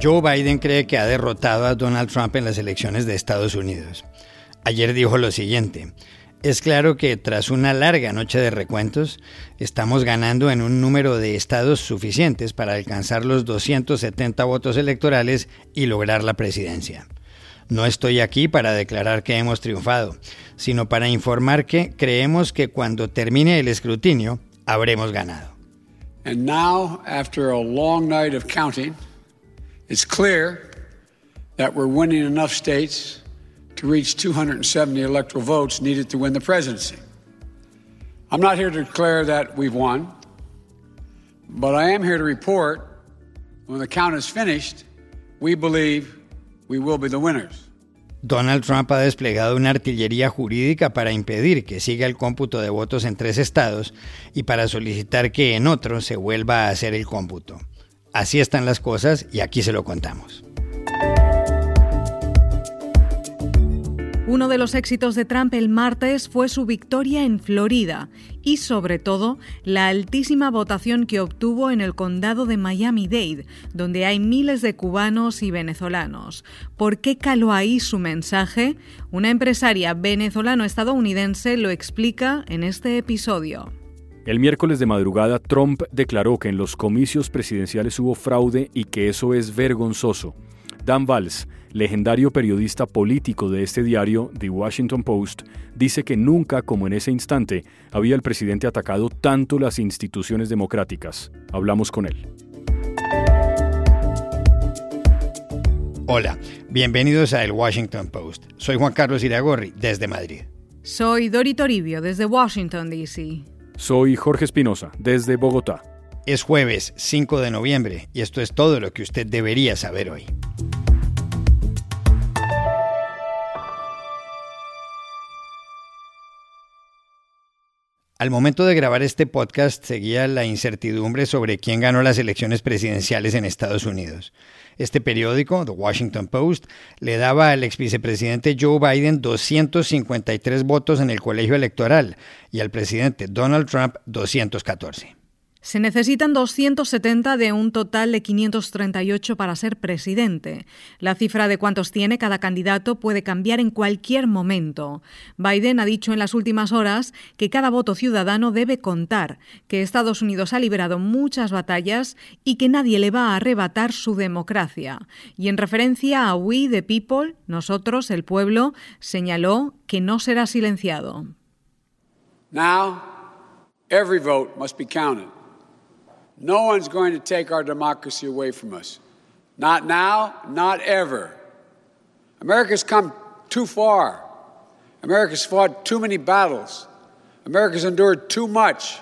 Joe Biden cree que ha derrotado a Donald Trump en las elecciones de Estados Unidos. Ayer dijo lo siguiente, es claro que tras una larga noche de recuentos, estamos ganando en un número de estados suficientes para alcanzar los 270 votos electorales y lograr la presidencia. No estoy aquí para declarar que hemos triunfado, sino para informar que creemos que cuando termine el escrutinio, habremos ganado. And now, after a long night of counting, it's clear that we're winning enough states to reach 270 electoral votes needed to win the presidency. I'm not here to declare that we've won, but I am here to report when the count is finished, we believe we will be the winners. Donald Trump ha desplegado una artillería jurídica para impedir que siga el cómputo de votos en tres estados y para solicitar que en otros se vuelva a hacer el cómputo. Así están las cosas y aquí se lo contamos. Uno de los éxitos de Trump el martes fue su victoria en Florida y sobre todo la altísima votación que obtuvo en el condado de Miami-Dade, donde hay miles de cubanos y venezolanos. ¿Por qué caló ahí su mensaje? Una empresaria venezolano-estadounidense lo explica en este episodio. El miércoles de madrugada, Trump declaró que en los comicios presidenciales hubo fraude y que eso es vergonzoso. Dan Valls, legendario periodista político de este diario, The Washington Post, dice que nunca, como en ese instante, había el presidente atacado tanto las instituciones democráticas. Hablamos con él. Hola, bienvenidos a El Washington Post. Soy Juan Carlos Iragorri, desde Madrid. Soy Dori Toribio, desde Washington, D.C. Soy Jorge Espinosa, desde Bogotá. Es jueves 5 de noviembre y esto es todo lo que usted debería saber hoy. Al momento de grabar este podcast seguía la incertidumbre sobre quién ganó las elecciones presidenciales en Estados Unidos. Este periódico, The Washington Post, le daba al ex vicepresidente Joe Biden 253 votos en el colegio electoral y al presidente Donald Trump 214. Se necesitan 270 de un total de 538 para ser presidente. La cifra de cuántos tiene cada candidato puede cambiar en cualquier momento. Biden ha dicho en las últimas horas que cada voto ciudadano debe contar, que Estados Unidos ha liberado muchas batallas y que nadie le va a arrebatar su democracia. Y en referencia a We the People, nosotros, el pueblo, señaló que no será silenciado. Now, every vote must be counted. No one's going to take our democracy away from us. Not now, not ever. America's come too far. America's fought too many battles. America's endured too much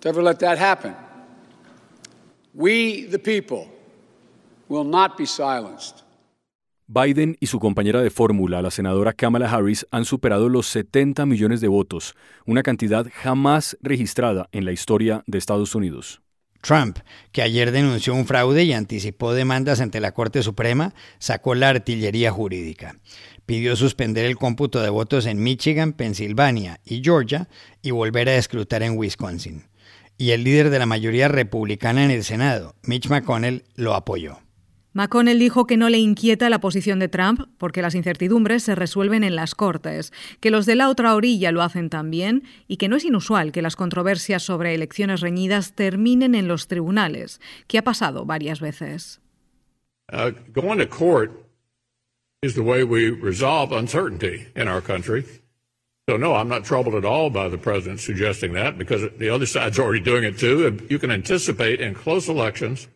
to ever let that happen. We, the people, will not be silenced. Biden y su compañera de fórmula, la senadora Kamala Harris, han superado los 70 millones de votos, una cantidad jamás registrada en la historia de Estados Unidos. Trump, que ayer denunció un fraude y anticipó demandas ante la Corte Suprema, sacó la artillería jurídica. Pidió suspender el cómputo de votos en Michigan, Pensilvania y Georgia y volver a escrutar en Wisconsin. Y el líder de la mayoría republicana en el Senado, Mitch McConnell, lo apoyó. McConnell dijo que no le inquieta la posición de Trump porque las incertidumbres se resuelven en las Cortes, que los de la otra orilla lo hacen también y que no es inusual que las controversias sobre elecciones reñidas terminen en los tribunales, que ha pasado varias veces. Uh, going to court is the way we resolve uncertainty in our country. So, no, I'm not troubled at all by the president suggesting that because the other side's already doing it too. You can anticipate in close elections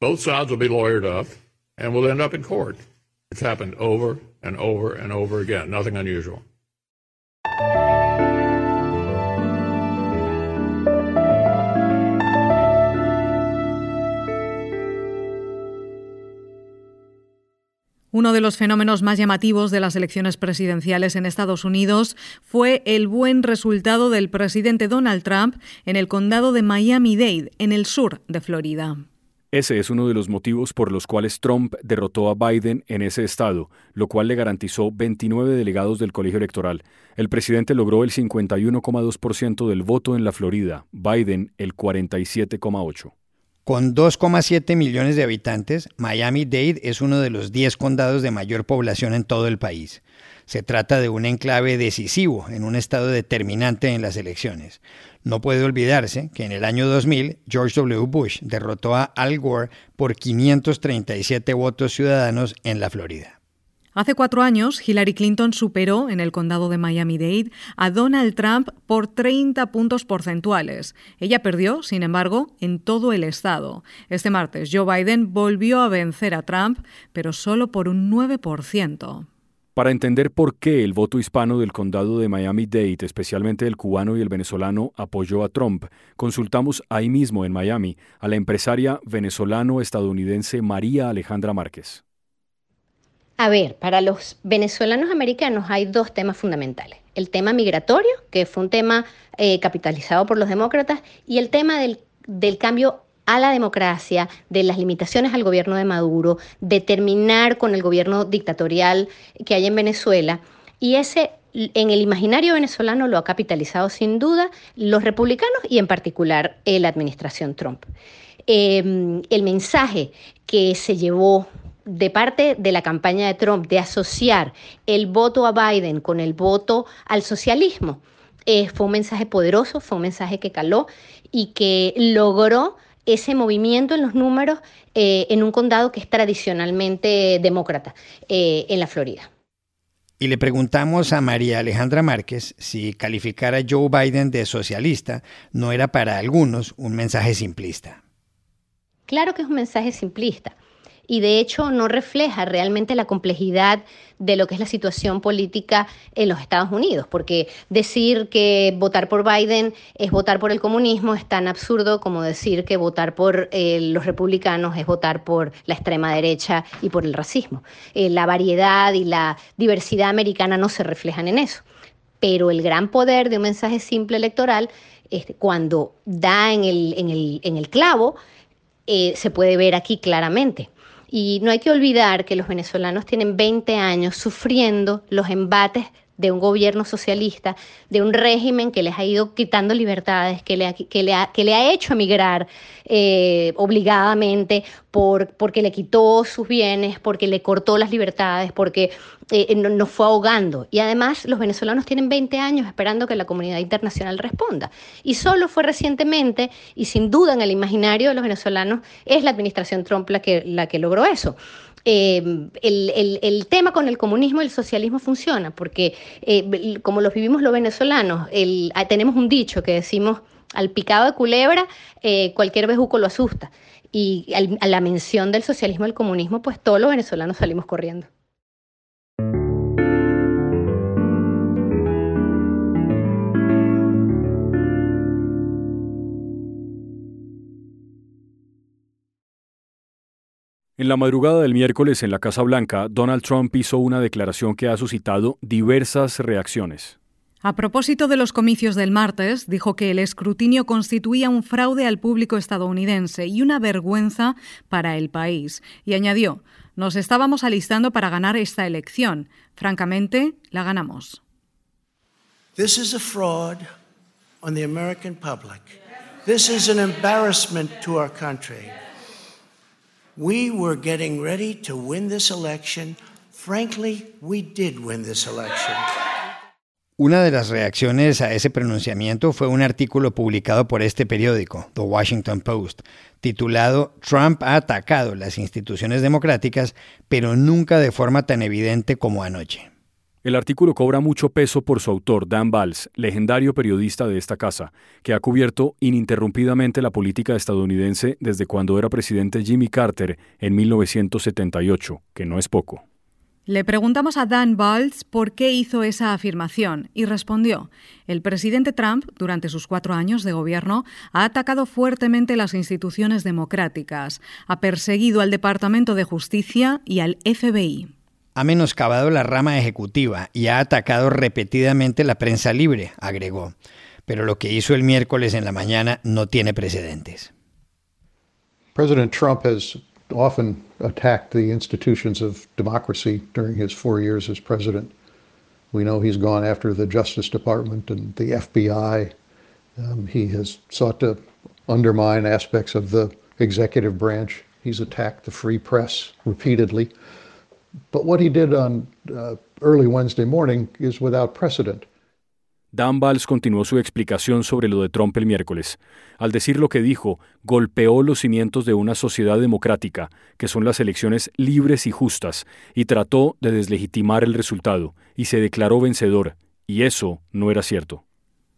both sides will be lawyered up and we'll end up in court. It's happened over and over and over again. Nothing unusual. Uno de los fenómenos más llamativos de las elecciones presidenciales en Estados Unidos fue el buen resultado del presidente Donald Trump en el condado de Miami-Dade, en el sur de Florida. Ese es uno de los motivos por los cuales Trump derrotó a Biden en ese estado, lo cual le garantizó 29 delegados del colegio electoral. El presidente logró el 51,2% del voto en la Florida, Biden el 47,8%. Con 2,7 millones de habitantes, Miami-Dade es uno de los 10 condados de mayor población en todo el país. Se trata de un enclave decisivo en un estado determinante en las elecciones. No puede olvidarse que en el año 2000 George W. Bush derrotó a Al Gore por 537 votos ciudadanos en la Florida. Hace cuatro años, Hillary Clinton superó en el condado de Miami-Dade a Donald Trump por 30 puntos porcentuales. Ella perdió, sin embargo, en todo el estado. Este martes, Joe Biden volvió a vencer a Trump, pero solo por un 9%. Para entender por qué el voto hispano del condado de Miami-Dade, especialmente el cubano y el venezolano, apoyó a Trump, consultamos ahí mismo en Miami a la empresaria venezolano-estadounidense María Alejandra Márquez. A ver, para los venezolanos americanos hay dos temas fundamentales. El tema migratorio, que fue un tema eh, capitalizado por los demócratas, y el tema del, del cambio a la democracia, de las limitaciones al gobierno de Maduro, de terminar con el gobierno dictatorial que hay en Venezuela. Y ese en el imaginario venezolano lo ha capitalizado sin duda los republicanos y en particular la administración Trump. Em, el mensaje que se llevó de parte de la campaña de Trump de asociar el voto a Biden con el voto al socialismo eh, fue un mensaje poderoso, fue un mensaje que caló y que logró ese movimiento en los números eh, en un condado que es tradicionalmente demócrata, eh, en la Florida. Y le preguntamos a María Alejandra Márquez si calificar a Joe Biden de socialista no era para algunos un mensaje simplista. Claro que es un mensaje simplista y de hecho no refleja realmente la complejidad de lo que es la situación política en los Estados Unidos, porque decir que votar por Biden es votar por el comunismo es tan absurdo como decir que votar por eh, los republicanos es votar por la extrema derecha y por el racismo. Eh, la variedad y la diversidad americana no se reflejan en eso, pero el gran poder de un mensaje simple electoral, cuando da en el clavo, eh, se puede ver aquí claramente. Y no hay que olvidar que los venezolanos tienen 20 años sufriendo los embates de un gobierno socialista, de un régimen que les ha ido quitando libertades, que le ha, que le ha, que le ha hecho emigrar eh, obligadamente por, porque le quitó sus bienes, porque le cortó las libertades, porque eh, nos fue ahogando. Y además los venezolanos tienen 20 años esperando que la comunidad internacional responda. Y solo fue recientemente, y sin duda en el imaginario de los venezolanos, es la administración Trump la que, la que logró eso. Eh, el, tema con el comunismo y el socialismo funciona, porque eh, como los vivimos los venezolanos, ah, tenemos un dicho que decimos, al picado de culebra, eh, cualquier bejuco lo asusta. Y a la mención del socialismo y el comunismo, pues todos los venezolanos salimos corriendo. En la madrugada del miércoles en la Casa Blanca, Donald Trump hizo una declaración que ha suscitado diversas reacciones. A propósito de los comicios del martes, dijo que el escrutinio constituía un fraude al público estadounidense y una vergüenza para el país. Y añadió, nos estábamos alistando para ganar esta elección. Francamente, la ganamos. This is a fraud on the American public. This is an embarrassment to our country. We were getting ready to win this election. Frankly, we did win this election. Una de las reacciones a ese pronunciamiento fue un artículo publicado por este periódico, The Washington Post, titulado Trump ha atacado las instituciones democráticas, pero nunca de forma tan evidente como anoche. El artículo cobra mucho peso por su autor, Dan Valls, legendario periodista de esta casa, que ha cubierto ininterrumpidamente la política estadounidense desde cuando era presidente Jimmy Carter en 1978, que no es poco. Le preguntamos a Dan Valls por qué hizo esa afirmación y respondió, el presidente Trump, durante sus cuatro años de gobierno, ha atacado fuertemente las instituciones democráticas, ha perseguido al Departamento de Justicia y al FBI ha menoscabado la rama ejecutiva y ha atacado repetidamente la prensa libre, agregó. Pero lo que hizo el miércoles en la mañana no tiene precedentes. President Trump has often attacked the institutions of democracy during his four years as president. We know he's gone after the Justice Department and the FBI. Um, he has sought to undermine aspects of the executive branch. He's attacked the free press repeatedly. But what he did on uh, early Wednesday morning is without precedent. Dan Valls continuó su explicación sobre lo de Trump el miércoles. Al decir lo que dijo, golpeó los cimientos de una sociedad democrática, que son las elecciones libres y justas, y trató de deslegitimar el resultado, y se declaró vencedor, y eso no era cierto.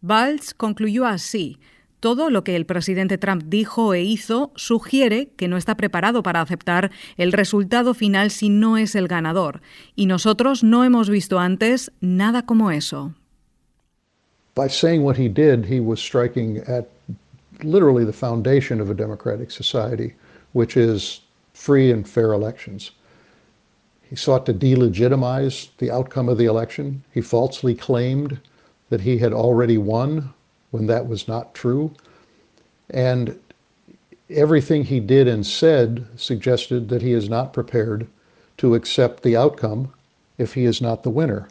Valls concluyó así. Todo lo que el presidente Trump dijo e hizo sugiere que no está preparado para aceptar el resultado final si no es el ganador, y nosotros no hemos visto antes nada como eso. by saying what he did, he was striking at literally the foundation of a democratic society, which is free and fair elections. He sought to delegitimize the outcome of the election. He falsely claimed that he had already won when that was not true. And everything he did and said suggested that he is not prepared to accept the outcome if he is not the winner.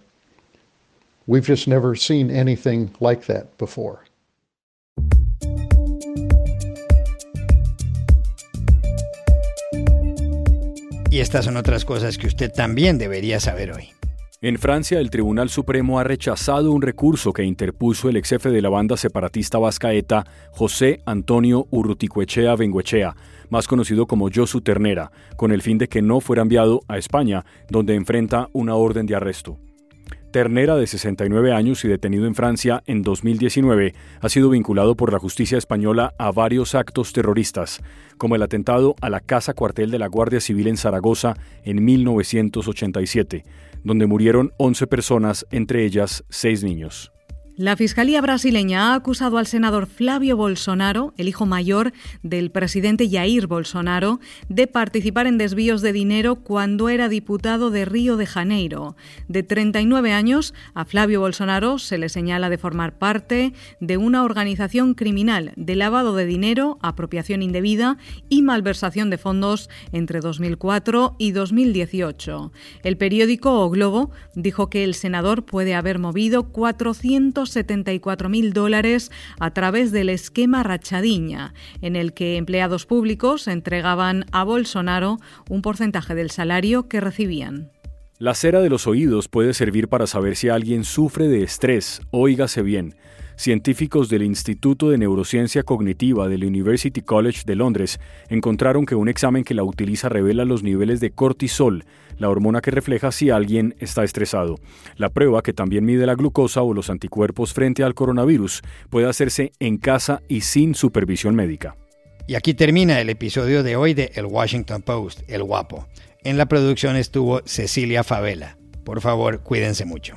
We've just never seen anything like that before. Y estas son otras cosas que usted también debería saber hoy. En Francia, el Tribunal Supremo ha rechazado un recurso que interpuso el ex jefe de la banda separatista vasca ETA, José Antonio Urruticoechea Benguechea, más conocido como Josu Ternera, con el fin de que no fuera enviado a España, donde enfrenta una orden de arresto. Ternera, de 69 años y detenido en Francia en 2019, ha sido vinculado por la justicia española a varios actos terroristas, como el atentado a la casa cuartel de la Guardia Civil en Zaragoza en 1987, donde murieron 11 personas, entre ellas 6 niños. La Fiscalía brasileña ha acusado al senador Flavio Bolsonaro, el hijo mayor del presidente Jair Bolsonaro, de participar en desvíos de dinero cuando era diputado de Río de Janeiro. De 39 años, a Flavio Bolsonaro se le señala de formar parte de una organización criminal de lavado de dinero, apropiación indebida y malversación de fondos entre 2004 y 2018. El periódico O Globo dijo que el senador puede haber movido 400 74 mil dólares a través del esquema Rachadiña, en el que empleados públicos entregaban a Bolsonaro un porcentaje del salario que recibían. La cera de los oídos puede servir para saber si alguien sufre de estrés, óigase bien. Científicos del Instituto de Neurociencia Cognitiva del University College de Londres encontraron que un examen que la utiliza revela los niveles de cortisol, la hormona que refleja si alguien está estresado. La prueba, que también mide la glucosa o los anticuerpos frente al coronavirus, puede hacerse en casa y sin supervisión médica. Y aquí termina el episodio de hoy de El Washington Post, El Guapo. En la producción estuvo Cecilia Favela. Por favor, cuídense mucho.